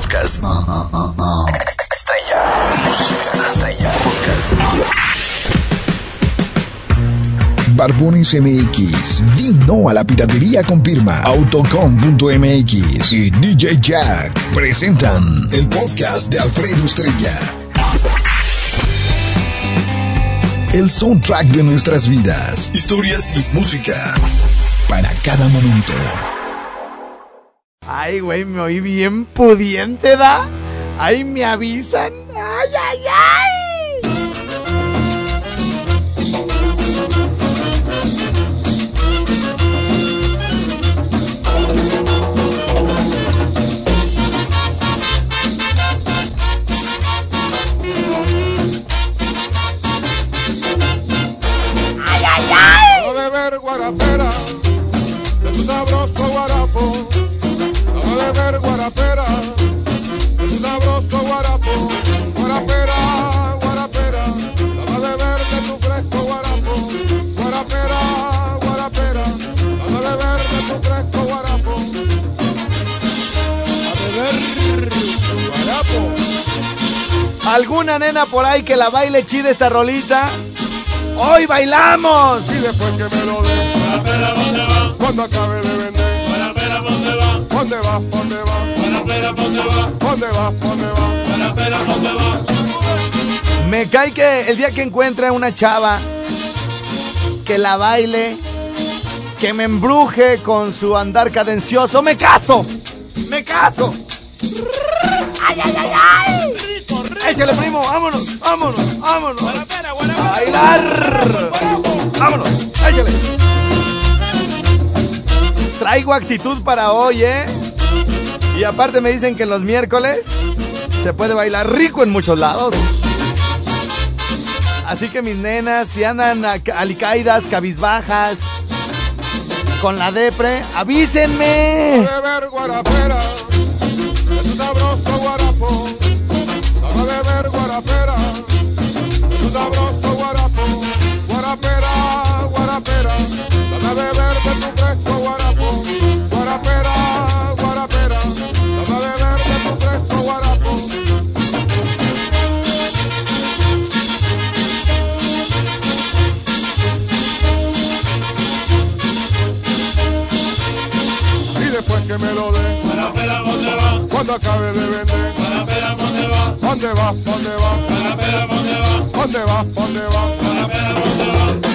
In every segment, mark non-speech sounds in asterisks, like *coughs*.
podcast. Estrella. Podcast. Barbones MX, vino a la piratería con firma Autocom.mx y DJ Jack presentan el podcast de Alfredo Estrella. El soundtrack de nuestras vidas, historias y música para cada momento. Ay, güey, me oí bien pudiente, ¿da? Ahí me avisan. Ay, ay, ay. Ay, ay, ay. A beber guarapera de tu sabroso guarapo. Beber guarapera de tu sabroso guarapo. Guarapera, guarapera. A beber de tu fresco guarapo. Guarapera, guarapera. A beber de tu fresco guarapo. A beber guarapo. ¿Alguna nena por ahí que la baile chida esta rolita? ¡Hoy bailamos! Y después que me lo dé. Guarapera, ¿dónde va? Cuando acabe de vender. ¿Dónde va? ¿Dónde va? ¿Dónde va? Guarapera, ¿dónde va? ¿Dónde va? ¿Dónde va? Guarapera, ¿dónde va? Me cae que el día que encuentre una chava que la baile, que me embruje con su andar cadencioso, me caso. Me caso. ¡Ay, ay, ay, ay! Échale, primo, vámonos, vámonos, vámonos. A bailar. Vámonos, échale. Traigo actitud para hoy, ¿eh? Y aparte me dicen que los miércoles se puede bailar rico en muchos lados. Así que mis nenas, si andan alicaídas, cabizbajas, con la depre, avísenme. Guarapera de tu que me lo dé. ¿dónde va? Cuando acabe de vender. ¿dónde va? ¿Dónde va? ¿Dónde va? ¿dónde va? ¿Dónde va? ¿Dónde va? Ay,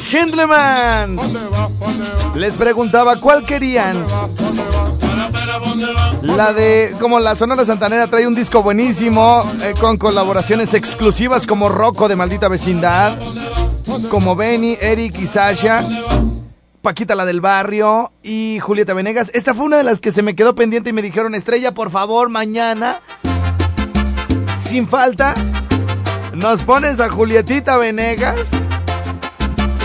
¿Dónde va? les preguntaba cuál querían. La de, como la Sonora Santanera trae un disco buenísimo, eh, con colaboraciones exclusivas como Rocco de Maldita Vecindad, como Benny, Eric y Sasha, Paquita la del Barrio y Julieta Venegas. Esta fue una de las que se me quedó pendiente y me dijeron, Estrella, por favor, mañana, sin falta, nos pones a Julietita Venegas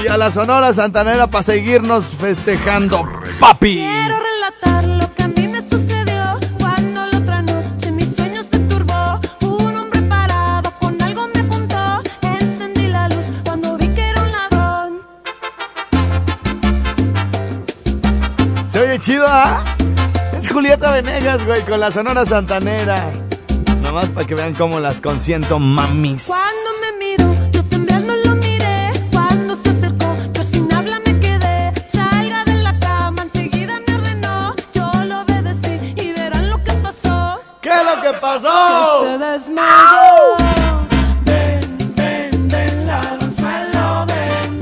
y a la Sonora Santanera para seguirnos festejando, papi. Quiero relatar lo que a mí me sucedió cuando la otra noche mi sueño se turbó. Un hombre parado con algo me apuntó. Encendí la luz cuando vi que era un ladrón. Se oye chido, ¿ah? Es Julieta Venegas, güey, con la Sonora Santanera. Nomás para que vean cómo las consiento, mamis. Cuando ¿Qué pasó? Que se desmayó. Ven, ven, ven, ladronzuelo, ven.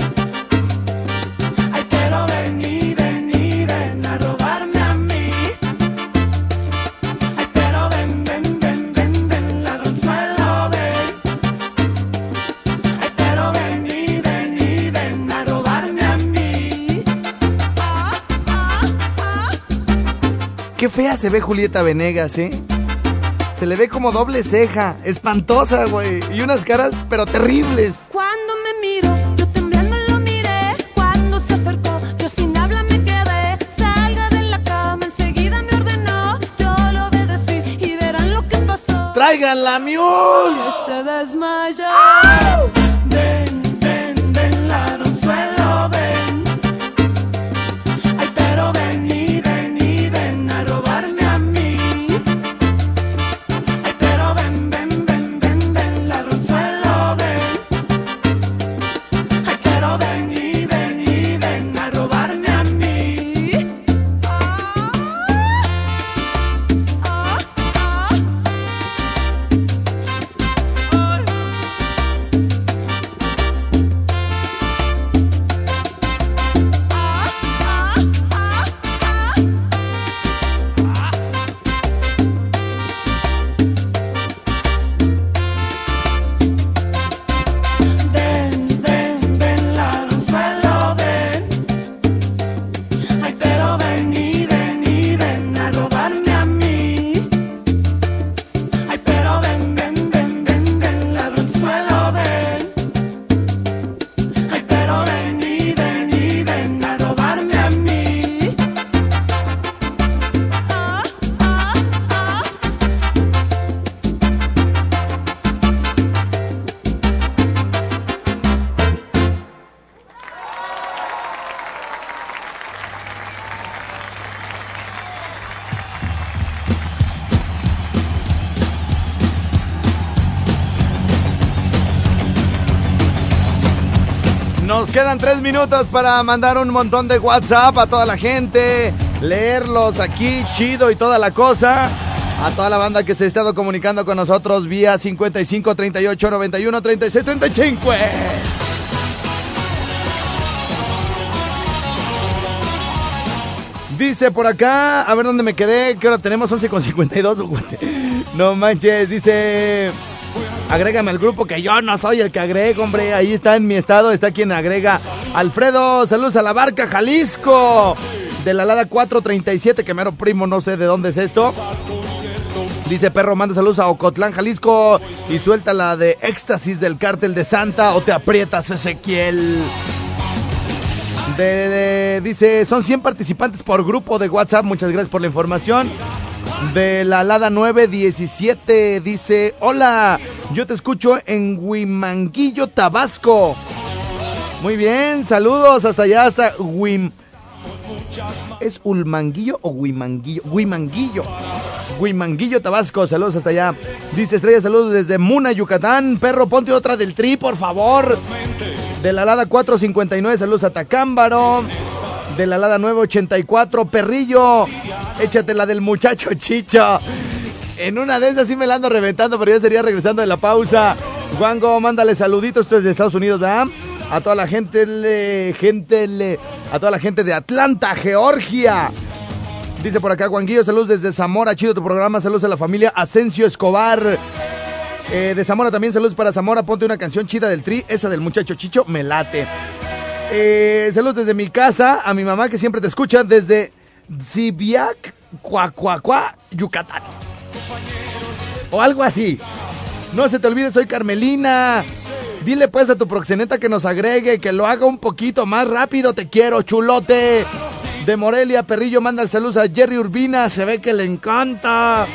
Ay, pero ven y ven y ven a robarme a mí. Ay, pero ven, ven, ven, ven, ven, ladronzuelo, ven. Ay, pero ven y ven a robarme a mí. Qué fea se ve Julieta Venegas, ¿eh? Se le ve como doble ceja, espantosa, güey. Y unas caras, pero terribles. Cuando me miro, yo temblando lo miré. Cuando se acercó, yo sin habla me quedé. Salga de la cama, enseguida me ordenó. Yo lo obedecí y verán lo que pasó. ¡Traigan la Muse! Que se desmayó. Ven, quedan tres minutos para mandar un montón de WhatsApp a toda la gente, leerlos aquí, chido y toda la cosa. A toda la banda que se ha estado comunicando con nosotros vía 55 38 91 36 35. Dice por acá, a ver dónde me quedé, que ahora tenemos 11 con 52. *laughs* No manches, dice, agrégame al grupo que yo no soy el que agrego, hombre. Ahí está en mi estado, está quien agrega. Alfredo, saludos a la barca Jalisco. De la Lada 437, que mero primo, no sé de dónde es esto. Dice Perro, manda saludos a Ocotlán, Jalisco. Y suelta la de éxtasis del cártel de Santa o te aprietas, Ezequiel. Dice, son 100 participantes por grupo de WhatsApp. Muchas gracias por la información. De la Lada 917 dice, hola, yo te escucho en Huimanguillo, Tabasco. Muy bien, saludos hasta allá, hasta Huim... ¿Es Ulmanguillo o Huimanguillo? Huimanguillo. Huimanguillo, Tabasco. Saludos hasta allá. Dice Estrella, saludos desde Muna, Yucatán. Perro, ponte otra del tri, por favor. De la Lada 459, saludos a Tacámbaro. De la Lada 984, Perrillo. Échate la del muchacho Chicho. En una de esas sí me la ando reventando, pero ya sería regresando de la pausa. Juango, mándale saluditos, esto es de Estados Unidos, ¿verdad? A toda la gente, le, gente, le, a toda la gente de Atlanta, Georgia. Dice por acá, Juanguillo, saludos desde Zamora, chido tu programa, saludos a la familia Asensio Escobar. Eh, de Zamora también, saludos para Zamora, ponte una canción chida del tri, esa del muchacho Chicho, me late. Eh, saludos desde mi casa, a mi mamá que siempre te escucha, desde Zibiac, Cuacuacua, Yucatán. O algo así. No se te olvide, soy Carmelina. Dile pues a tu proxeneta que nos agregue, que lo haga un poquito más rápido. Te quiero, chulote. De Morelia, Perrillo manda el saludo a Jerry Urbina. Se ve que le encanta.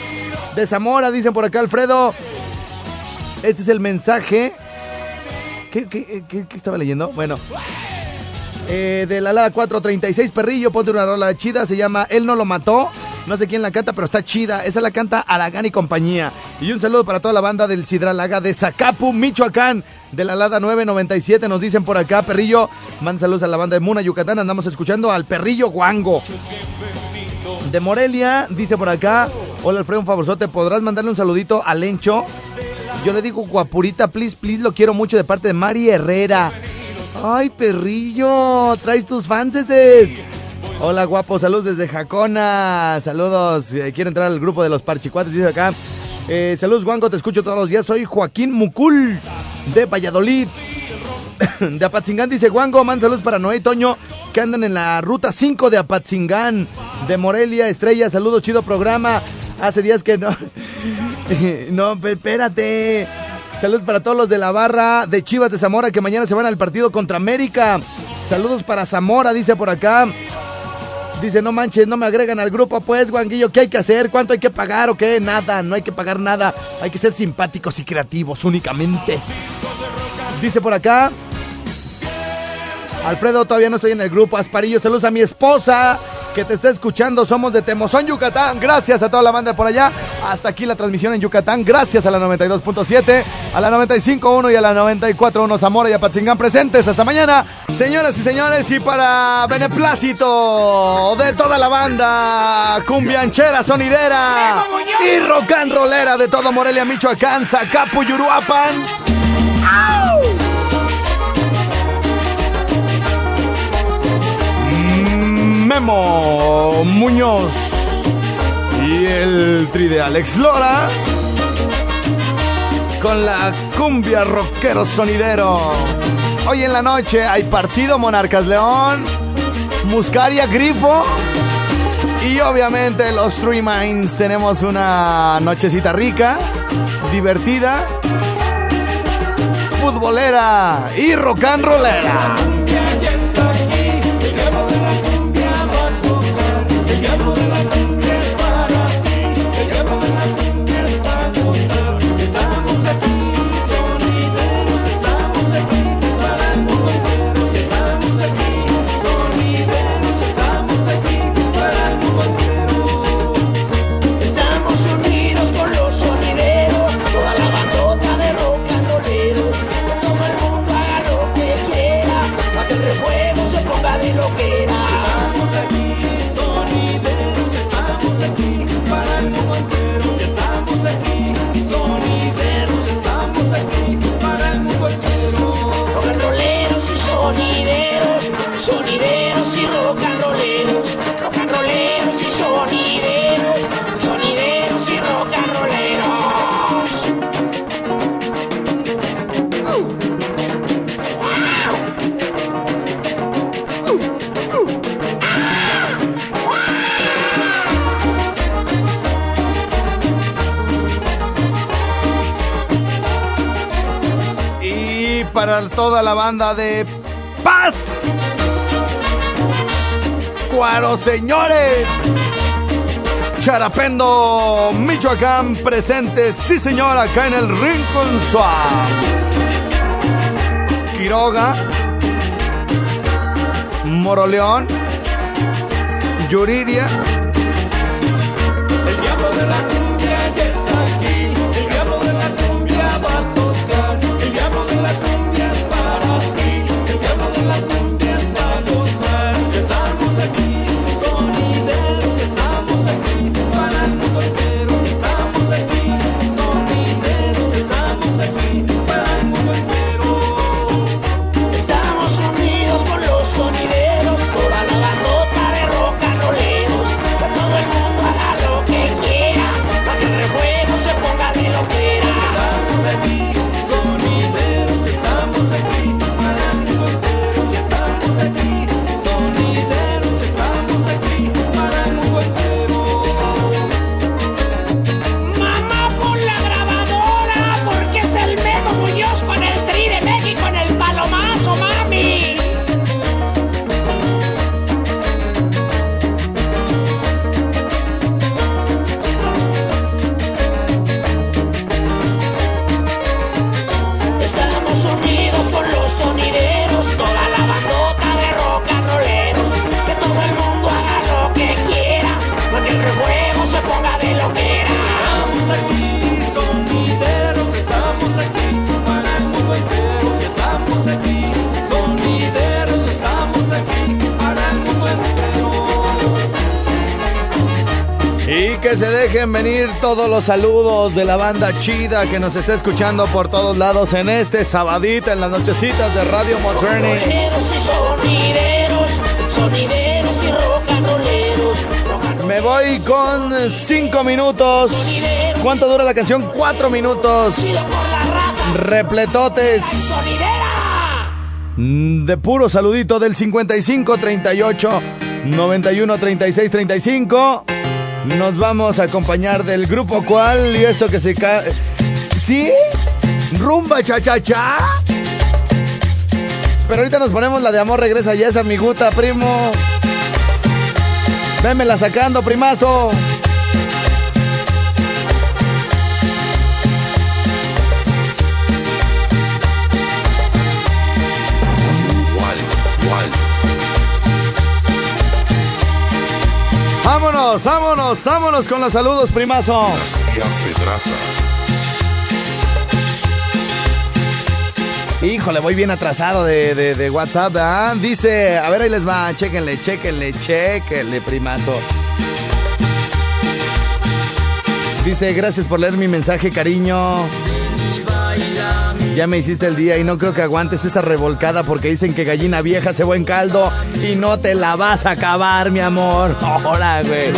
De Zamora, dicen por acá Alfredo. Este es el mensaje. ¿Qué, qué- qué- qué estaba leyendo? Bueno. Eh, de la Lada 436, Perrillo, ponte una rola chida. Se llama Él no lo mató. No sé quién la canta, pero está chida. Esa la canta Aragán y compañía. Y un saludo para toda la banda del Sidralaga de Zacapu, Michoacán. De la Lada 997 nos dicen por acá, Perrillo. Manda saludos a la banda de Muna, Yucatán. Andamos escuchando al Perrillo Guango. De Morelia, dice por acá. Hola Alfredo, un favorzote. ¿Podrás mandarle un saludito a Lencho? Yo le digo guapurita, please, please, lo quiero mucho de parte de Mari Herrera. Ay, perrillo, traes tus fans. Hola, guapo, saludos desde Jacona. Saludos, eh, quiero entrar al grupo de los parchicuates, dice acá. Eh, saludos, Guango, te escucho todos los días. Soy Joaquín Mucul, de Valladolid. *coughs* de Apatzingán, dice Guango, man, saludos para Noé y Toño, que andan en la ruta 5 de Apatzingán. de Morelia, Estrella, saludos, chido programa. Hace días que no. *laughs* no, espérate. Saludos para todos los de la barra de Chivas de Zamora que mañana se van al partido contra América. Saludos para Zamora, dice por acá. Dice, no manches, no me agregan al grupo, pues, Guanguillo, ¿qué hay que hacer? ¿Cuánto hay que pagar o qué? Nada, no hay que pagar nada. Hay que ser simpáticos y creativos únicamente. Dice por acá. Alfredo, todavía no estoy en el grupo. Asparillo, saludos a mi esposa que te está escuchando. Somos de Temozón, Yucatán. Gracias a toda la banda por allá. Hasta aquí la transmisión en Yucatán. Gracias a la 92.7, a la 95.1 y a la 94.1 Zamora y a Patzingán presentes. Hasta mañana, señoras y señores. Y para beneplácito de toda la banda, cumbianchera, sonidera y rock and rollera de todo Morelia, Michoacán, Zacapu, Yuruapan. Memo Muñoz y el tri de Alex Lora con la cumbia rockero sonidero. Hoy en la noche hay partido Monarcas León, Muscaria Grifo y obviamente los Three Minds. Tenemos una nochecita rica, divertida, futbolera y rock and rollera. Estamos toda la banda de Paz. Cuaro, señores. Charapendo, Michoacán, presente, sí señor, acá en el Rincón Suave. Quiroga, Moroleón, Yuridia, El diablo de la Y que se dejen venir todos los saludos de la banda chida que nos está escuchando por todos lados en este sabadito en las nochecitas de Radio Moderni. Me voy con cinco minutos. ¿Cuánto dura la canción? Cuatro minutos. Repletotes. sonidera. De puro saludito del 55 38 91 36 35. Nos vamos a acompañar del grupo cual y esto que se cae. ¿Sí? Rumba cha cha cha. Pero ahorita nos ponemos la de amor regresa ya esa amiguta, primo. Vémela sacando, primazo. Vámonos, vámonos, vámonos con los saludos, primazo. Híjole, voy bien atrasado de, de- WhatsApp. Dice, a ver, ahí les va, chéquenle, chéquenle, chéquenle, primazo. Dice, gracias por leer mi mensaje, cariño. Ya me hiciste el día y no creo que aguantes esa revolcada porque dicen que gallina vieja se buen caldo y no te la vas a acabar, mi amor. *laughs* Hola, güey.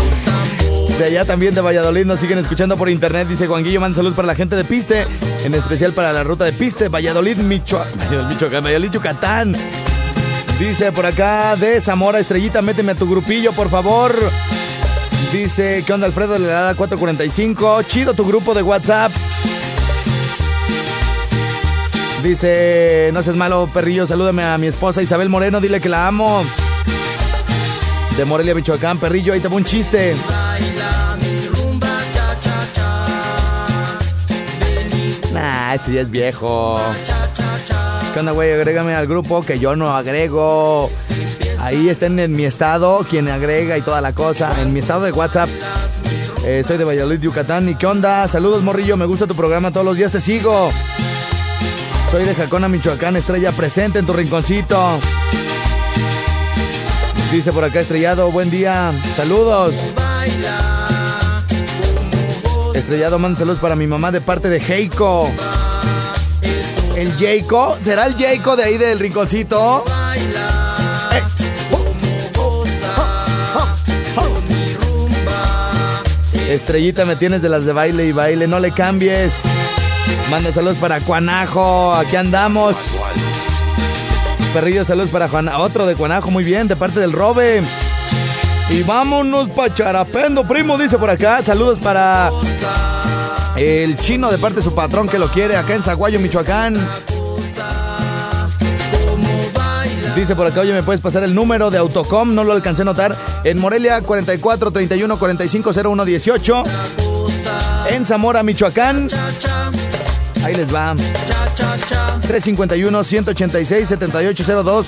De allá también de Valladolid nos siguen escuchando por internet. Dice Juan Guillo, manda salud para la gente de Piste, en especial para la ruta de Piste, Valladolid, Michoacán, Valladolid, Yucatán. Dice por acá de Zamora, Estrellita, méteme a tu grupillo, por favor. Dice, ¿qué onda Alfredo la Helada 445? Chido tu grupo de WhatsApp. Dice, no seas malo, perrillo, salúdame a mi esposa Isabel Moreno, dile que la amo. De Morelia, Michoacán, perrillo, ahí te va un chiste. Nah, ese ya es viejo. ¿Qué onda, güey? Agrégame al grupo que yo no agrego. Ahí estén en mi estado, quien agrega y toda la cosa. En mi estado de WhatsApp. Eh, soy de Valladolid, Yucatán. ¿Y qué onda? Saludos, morrillo. Me gusta tu programa. Todos los días te sigo. Soy de Jacona, Michoacán. Estrella presente en tu rinconcito. Dice por acá Estrellado. Buen día. Saludos. Estrellado, manda saludos para mi mamá de parte de Heiko. ¿El Jayco? ¿Será el Jayco de ahí del rinconcito? Estrellita, me tienes de las de baile y baile, no le cambies. Manda saludos para Cuanajo, aquí andamos. Perrillo, saludos para Juan, otro de Cuanajo, muy bien, de parte del Robe. Y vámonos pa' Charapendo, primo, dice por acá. Saludos para el chino de parte de su patrón que lo quiere acá en Zaguayo, Michoacán. Dice por acá, oye, ¿me puedes pasar el número de Autocom? No lo alcancé a notar. En Morelia, 44 31 45 01 18. En Zamora, Michoacán. Ahí les va. 351 186 7802.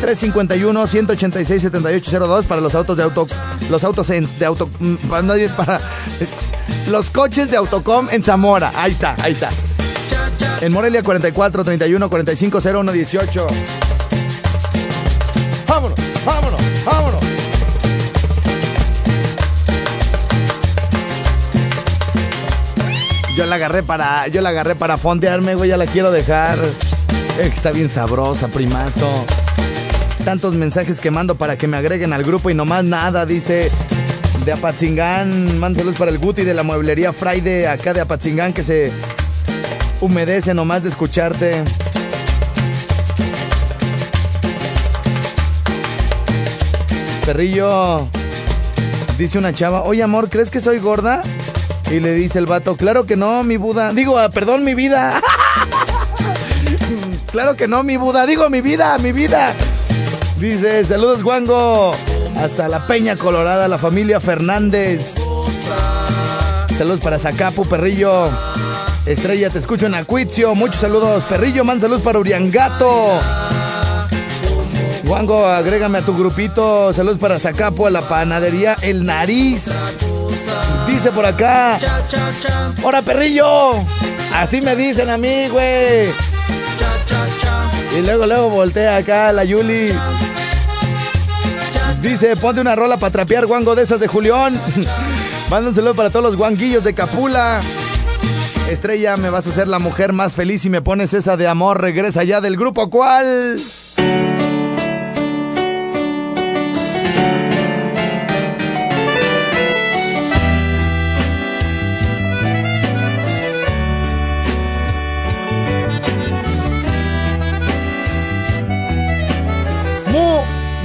351 186 7802 para los autos de auto los autos en- de auto mm, para, nadie- para los coches de Autocom en Zamora. Ahí está, ahí está. En Morelia 44 31 45 01 18. Vámonos, vámonos, vámonos. Yo la agarré para yo la agarré para fondearme, güey, ya la quiero dejar. Está bien sabrosa, primazo. Tantos mensajes que mando para que me agreguen al grupo y nomás nada, dice de Apatzingán. Manda saludos para el Guti de la mueblería Friday acá de Apatzingán que se humedece nomás de escucharte. Perrillo, dice una chava, oye amor, ¿crees que soy gorda? Y le dice el vato, claro que no, mi Buda. Digo, ah, perdón, mi vida. *laughs* claro que no, mi Buda. Digo, mi vida, mi vida. Dice, saludos, Juango. Hasta la Peña Colorada, la familia Fernández. Saludos para Zacapu, Perrillo. Estrella, te escucho en Acuitzio. Muchos saludos, Perrillo. Man, saludos para Uriangato. Juango, agrégame a tu grupito. Saludos para Zacapu, a la panadería El Nariz. Dice por acá. ¡Hora, perrillo! Así me dicen a mí, güey. Y luego, luego voltea acá la Yuli. Dice, ponte una rola para trapear guango de esas de Julián. *laughs* Manda un saludo para todos los guanguillos de Capula. Estrella, me vas a hacer la mujer más feliz si me pones esa de amor. Regresa ya del grupo cuál.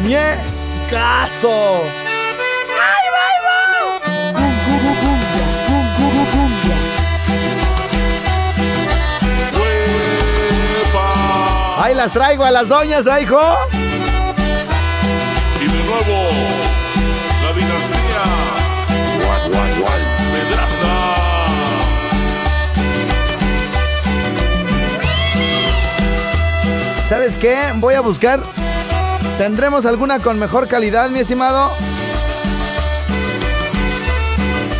Muñecazo. ¡Huepa! Ahí las traigo a las doñas, ¿eh, hijo. Y de nuevo, la dinastía. Gual, gual, gual. Pedraza. ¿Sabes qué? Voy a buscar. ¿Tendremos alguna con mejor calidad, mi estimado?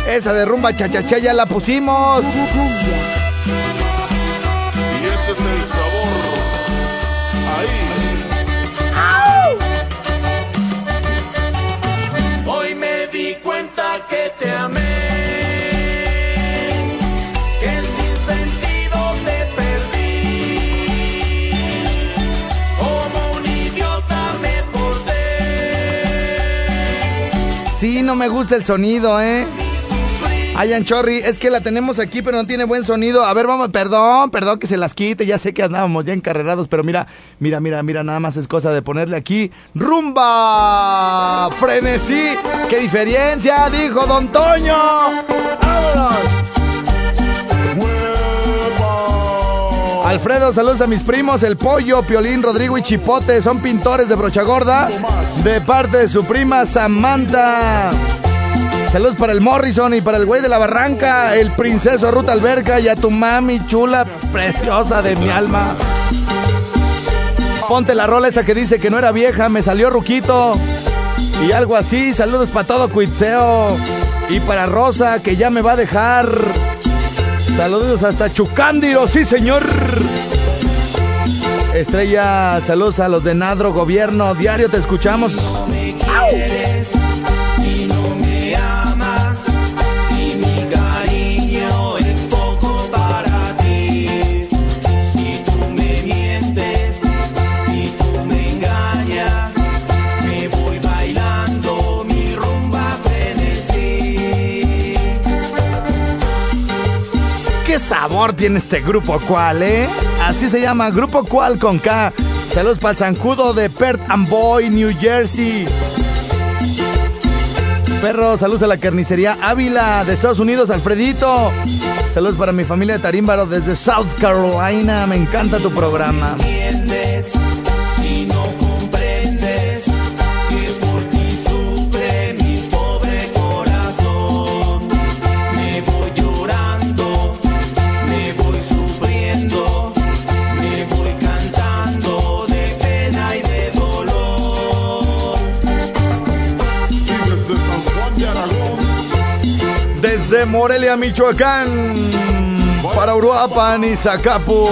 Esa de rumba chachachá ya la pusimos. No me gusta el sonido, ¿eh? Ay, Anchorri, es que la tenemos aquí, pero no tiene buen sonido. A ver, vamos, perdón, perdón que se las quite. Ya sé que andábamos ya encarrerados, pero mira, mira, mira, mira, nada más es cosa de ponerle aquí rumba, frenesí. ¡Qué diferencia! Dijo Don Toño. ¡Vámonos! Alfredo, saludos a mis primos, el Pollo, Piolín, Rodrigo y Chipote, son pintores de brocha gorda, de parte de su prima Samantha. Saludos para el Morrison y para el güey de la barranca, el princeso Ruta Alberca y a tu mami chula, preciosa de mi alma. Ponte la rola esa que dice que no era vieja, me salió ruquito. Y algo así, saludos para todo Cuitseo. Y para Rosa, que ya me va a dejar. Saludos hasta Chucándiro, sí señor. Estrella, saludos a los de Nadro Gobierno. Diario te escuchamos. ¿Qué sabor tiene este grupo cual, eh? Así se llama, Grupo Cual con K. Saludos para el zancudo de Perth and Boy, New Jersey. Perro, saludos a la carnicería Ávila de Estados Unidos, Alfredito. Saludos para mi familia de Tarímbaro desde South Carolina. Me encanta tu programa. Morelia, Michoacán. Para Uruapan y Zacapu,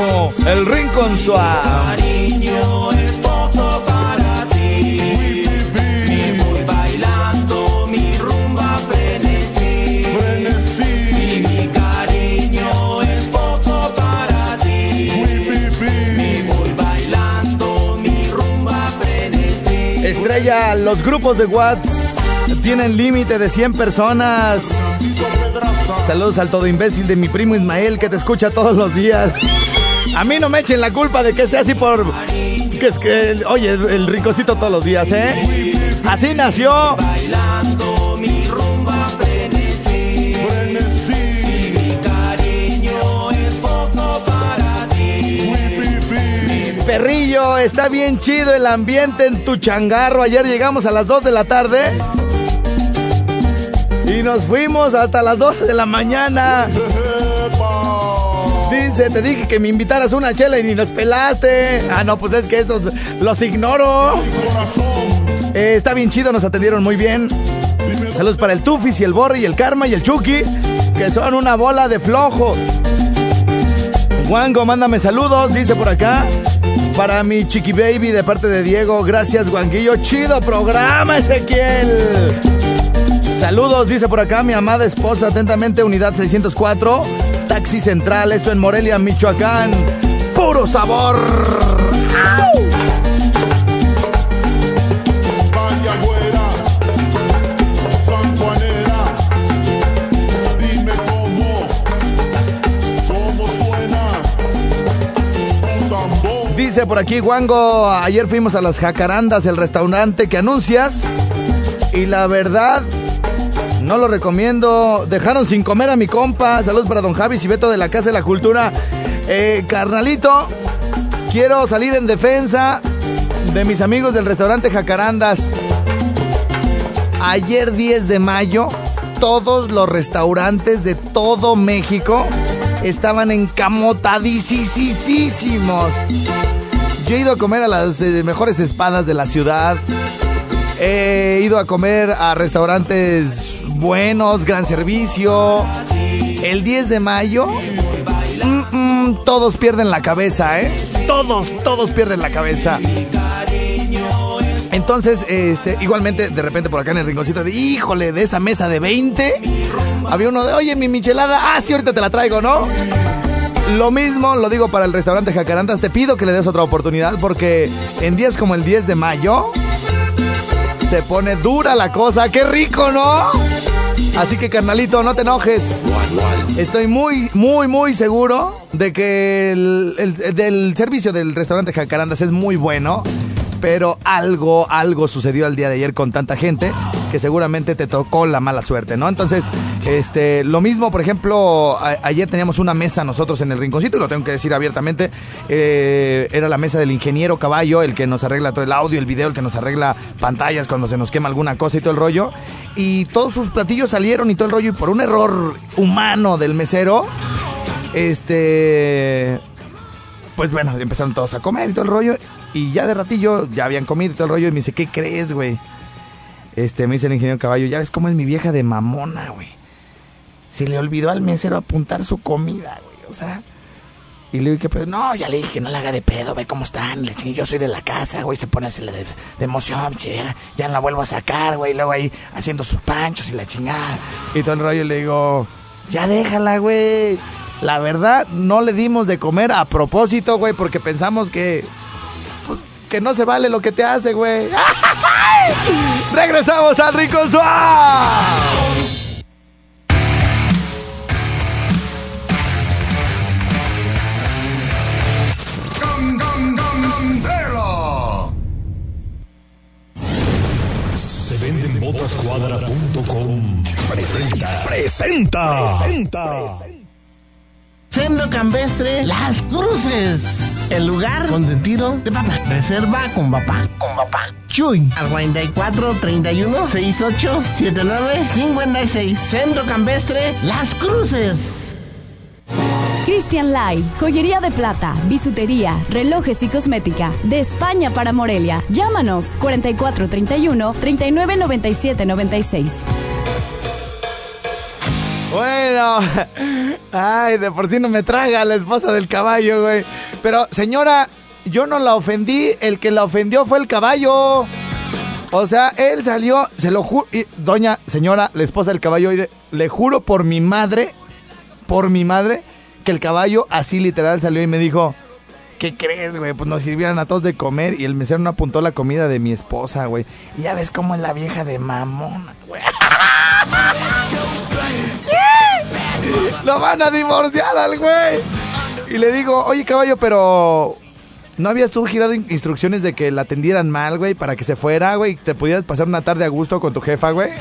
el Rincón Suave. Cariño es poco para ti. Me voy bailando mi rumba frenesí. Frenesí. Mi cariño es poco para ti. Me voy bailando mi rumba frenesí. Estrella, los grupos de Watts tienen límite de 100 personas. Saludos al todo imbécil de mi primo Ismael que te escucha todos los días. A mí no me echen la culpa de que esté así por... Que es que, oye, el ricocito todos los días, ¿eh? Así nació. Bailando mi rumba frenesí. Perrillo, está bien chido el ambiente en tu changarro. Ayer llegamos a las 2 de la tarde. Y nos fuimos hasta las 12 de la mañana. Dice, te dije que me invitaras una chela y ni nos pelaste. Ah, no, pues es que esos los ignoro. Eh, está bien chido, nos atendieron muy bien. Saludos para el Tufis y el Borre y el Karma y el Chucky, que son una bola de flojo. Wango, mándame saludos, dice por acá. Para mi chiqui baby de parte de Diego. Gracias, Wanguillo. Chido programa, Ezequiel. Saludos, dice por acá mi amada esposa. Atentamente, unidad 604. Taxi Central, esto en Morelia, Michoacán. Puro sabor. ¡Au! Dice por aquí, Wango, ayer fuimos a las Jacarandas, el restaurante que anuncias. Y la verdad, no lo recomiendo. Dejaron sin comer a mi compa. Saludos para don Javi Beto de la Casa de la Cultura. Eh, carnalito, quiero salir en defensa de mis amigos del restaurante Jacarandas. Ayer 10 de mayo, todos los restaurantes de todo México estaban encamotadísimos. Yo he ido a comer a las eh, mejores espadas de la ciudad. He ido a comer a restaurantes buenos, gran servicio. El 10 de mayo, mm, mm, todos pierden la cabeza, ¿eh? Todos, todos pierden la cabeza. Entonces, este, igualmente, de repente por acá en el rinconcito de, híjole, de esa mesa de 20, había uno de, oye, mi michelada, ah, sí, ahorita te la traigo, ¿no? Lo mismo lo digo para el restaurante Jacarandas, te pido que le des otra oportunidad porque en días como el 10 de mayo se pone dura la cosa, qué rico, ¿no? Así que carnalito, no te enojes. Estoy muy, muy, muy seguro de que el, el- del servicio del restaurante Jacarandas es muy bueno, pero algo, algo sucedió el día de ayer con tanta gente que seguramente te tocó la mala suerte, ¿no? Entonces, este, lo mismo, por ejemplo, ayer teníamos una mesa nosotros en el rinconcito, y lo tengo que decir abiertamente, eh, era la mesa del ingeniero Caballo, el que nos arregla todo el audio, el video, el que nos arregla pantallas cuando se nos quema alguna cosa y todo el rollo, y todos sus platillos salieron y todo el rollo, y por un error humano del mesero, este, pues bueno, empezaron todos a comer y todo el rollo. Y ya de ratillo, ya habían comido y todo el rollo. Y me dice, ¿qué crees, güey? Este, me dice el ingeniero caballo, ya ves cómo es mi vieja de mamona, güey. Se le olvidó al mesero apuntar su comida, güey. O sea. Y le ¿qué pedo? No, ya le dije no la haga de pedo, ve cómo están. Le dije, yo soy de la casa, güey. Se pone así de, de emoción, che, ya, la vuelvo a sacar, güey. Luego ahí haciendo sus panchos y la chingada. Y todo el rollo le digo, ya déjala, güey. La verdad, no le dimos de comer a propósito, güey, porque pensamos que. pues, que no se vale lo que te hace, güey. *laughs* Regresamos al Rico Suave. Se venden botascuadra.com. Presenta. Presenta. Presenta. Centro Campestre Las Cruces. El lugar consentido de papá. Reserva con papá. Con papá. Chuy. Al 44 31 68 79 56. Centro Campestre Las Cruces. Christian Lai, joyería de plata, bisutería, relojes y cosmética. De España para Morelia. Llámanos 4431 3997 96. Bueno, *laughs* ay, de por sí no me traga la esposa del caballo, güey. Pero, señora, yo no la ofendí, el que la ofendió fue el caballo. O sea, él salió, se lo juro, doña, señora, la esposa del caballo, le, juro por mi madre, por mi madre, que el caballo así literal salió y me dijo, ¿qué crees, güey? Pues nos sirvieron a todos de comer y el mesero no apuntó la comida de mi esposa, güey. Y ya ves cómo es la vieja de mamona, güey. *laughs* Lo van a divorciar al güey. Y le digo, oye caballo, pero ¿no habías tú girado in- instrucciones de que la atendieran mal, güey, para que se fuera, güey? y Te pudieras pasar una tarde a gusto con tu jefa, güey. *laughs*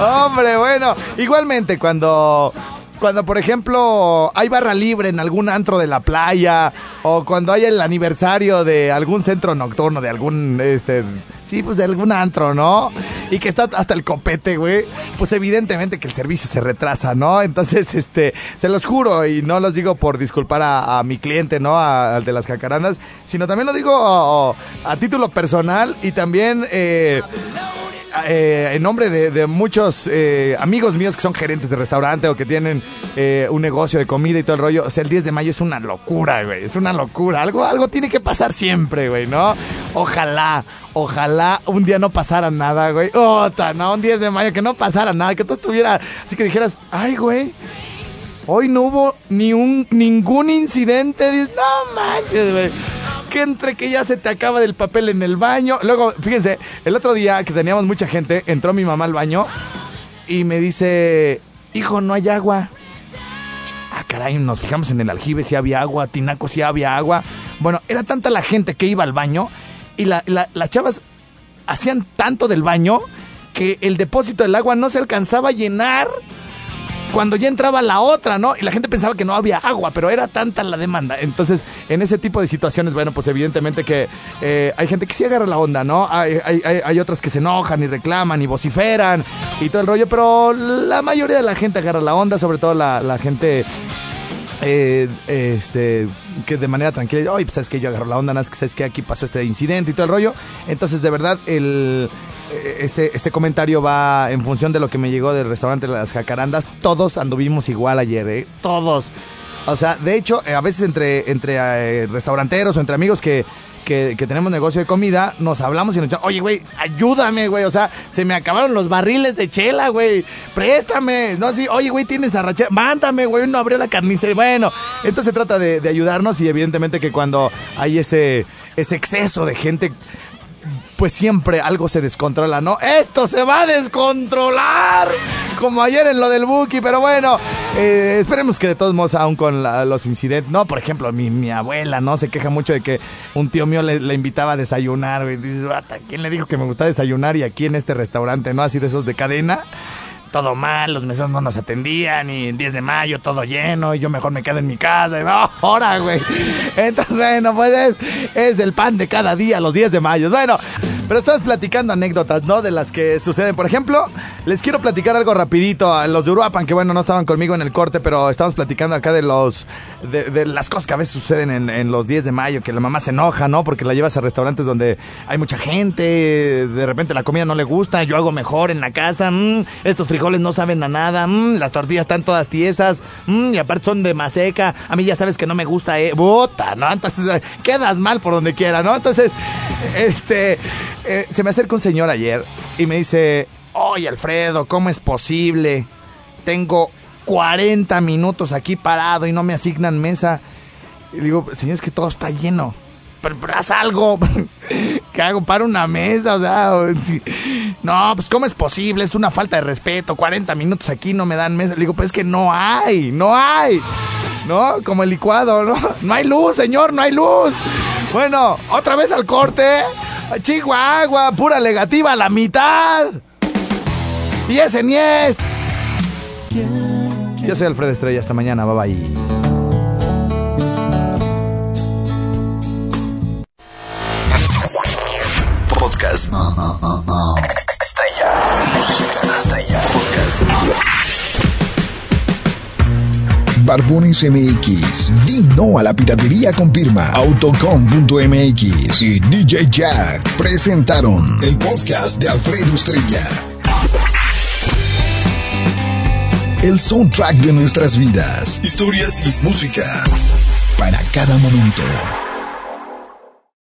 Hombre, bueno, igualmente cuando cuando por ejemplo hay barra libre en algún antro de la playa o cuando hay el aniversario de algún centro nocturno de algún este sí, pues de algún antro, ¿no? Y que está hasta el copete, güey. Pues evidentemente que el servicio se retrasa, ¿no? Entonces, *laughs* este, se los juro y no los digo por disculpar a, mi cliente, ¿no? Al de las jacarandas, sino también lo digo a, a título personal y también eh, eh, en nombre de, muchos eh, amigos míos que son gerentes de restaurante o que tienen eh, un negocio de comida y todo el rollo, o sea, el 10 de mayo es una locura, güey, es una locura. Algo, algo tiene que pasar siempre, güey, ¿no? Ojalá, ojalá un día no pasara nada, güey. Ota, no, un 10 de mayo que no pasara nada, que todo estuviera, así que dijeras, ay, güey. Hoy no hubo ni un, ningún incidente. Dices, no manches, güey. Que entre que ya se te acaba del papel en el baño. Luego, fíjense, el otro día que teníamos mucha gente, entró mi mamá al baño y me dice, hijo, no hay agua. Ah, caray, nos fijamos en el aljibe si había agua, Tinaco si había agua. Bueno, era tanta la gente que iba al baño y la- la- las chavas hacían tanto del baño que el depósito del agua no se alcanzaba a llenar cuando ya entraba la otra, ¿no? Y la gente pensaba que no había agua, pero era tanta la demanda. Entonces, en ese tipo de situaciones, bueno, pues evidentemente que eh, hay gente que sí agarra la onda, ¿no? Hay, hay- hay- otras que se enojan y reclaman y vociferan y todo el rollo, pero la mayoría de la gente agarra la onda, sobre todo la, la gente eh, este, que de manera tranquila, oye, pues sabes que yo agarro la onda, más que sabes que aquí pasó este incidente y todo el rollo. Entonces, de verdad, el, este, este comentario va en función de lo que me llegó del restaurante Las Jacarandas. Todos anduvimos igual ayer, ¿eh? Todos. O sea, de hecho, eh, a veces entre, entre eh, restauranteros o entre amigos que, que, tenemos negocio de comida, nos hablamos y nos dicen, oye, güey, ayúdame, güey. O sea, se me acabaron los barriles de chela, güey. Préstame. No, así, oye, güey, tienes arrachera. Mándame, güey, no abrió la carnicería. Bueno, entonces se trata de, de ayudarnos y evidentemente que cuando hay ese, ese exceso de gente pues siempre algo se descontrola, ¿no? Esto se va a descontrolar, como ayer en lo del Buki, pero bueno, eh, esperemos que de todos modos, aún con los incidentes, no, por ejemplo, mi, mi abuela, ¿no? Se queja mucho de que un tío mío le, invitaba a desayunar, güey. Dices, "Bata, ¿quién le dijo que me gusta desayunar? Y aquí en este restaurante, ¿no? Así de esos de cadena. Todo mal, los meseros no nos atendían y el 10 de mayo todo lleno y yo mejor me quedo en mi casa y va, ahora, güey. Entonces, bueno, pues es, es el pan de cada día, los 10 de mayo. Bueno, pero estás platicando anécdotas, ¿no? De las que suceden. Por ejemplo, les quiero platicar algo rapidito a los de Uruapan, que bueno, no estaban conmigo en el corte, pero estamos platicando acá de los de, las cosas que a veces suceden en, en los 10 de mayo, que la mamá se enoja, ¿no? Porque la llevas a restaurantes donde hay mucha gente, de repente la comida no le gusta, yo hago mejor en la casa, mm, estos frijoles no saben a nada, mm, las tortillas están todas tiesas, mm, y aparte son de maseca, a mí ya sabes que no me gusta, eh, bota, ¿no? Entonces eh, quedas mal por donde quiera, ¿no? Entonces, este, eh, se me acerca un señor ayer y me dice, oye Alfredo, ¿cómo es posible? Tengo 40 minutos aquí parado y no me asignan mesa. Y digo, señor, es que todo está lleno. Pero, haz algo. *laughs* ¿Qué hago? Para una mesa, o sea. No, pues ¿cómo es posible? Es una falta de respeto. 40 minutos aquí no me dan mesa. Le digo, pues es que no hay, no hay. ¿No? Como el licuado, ¿no? No hay luz, señor, no hay luz. Bueno, otra vez al corte. Chihuahua, pura negativa a la mitad. Y ese ni es. Yo soy Alfredo Estrella. Hasta mañana. Bye bye. Podcast. Estrella. Música estrella. Podcast. Barbones MX. Di no a la piratería con firma. Autocom.mx y DJ Jack presentaron el podcast de Alfredo Estrella. El soundtrack de nuestras vidas. Historias y música. Para cada momento.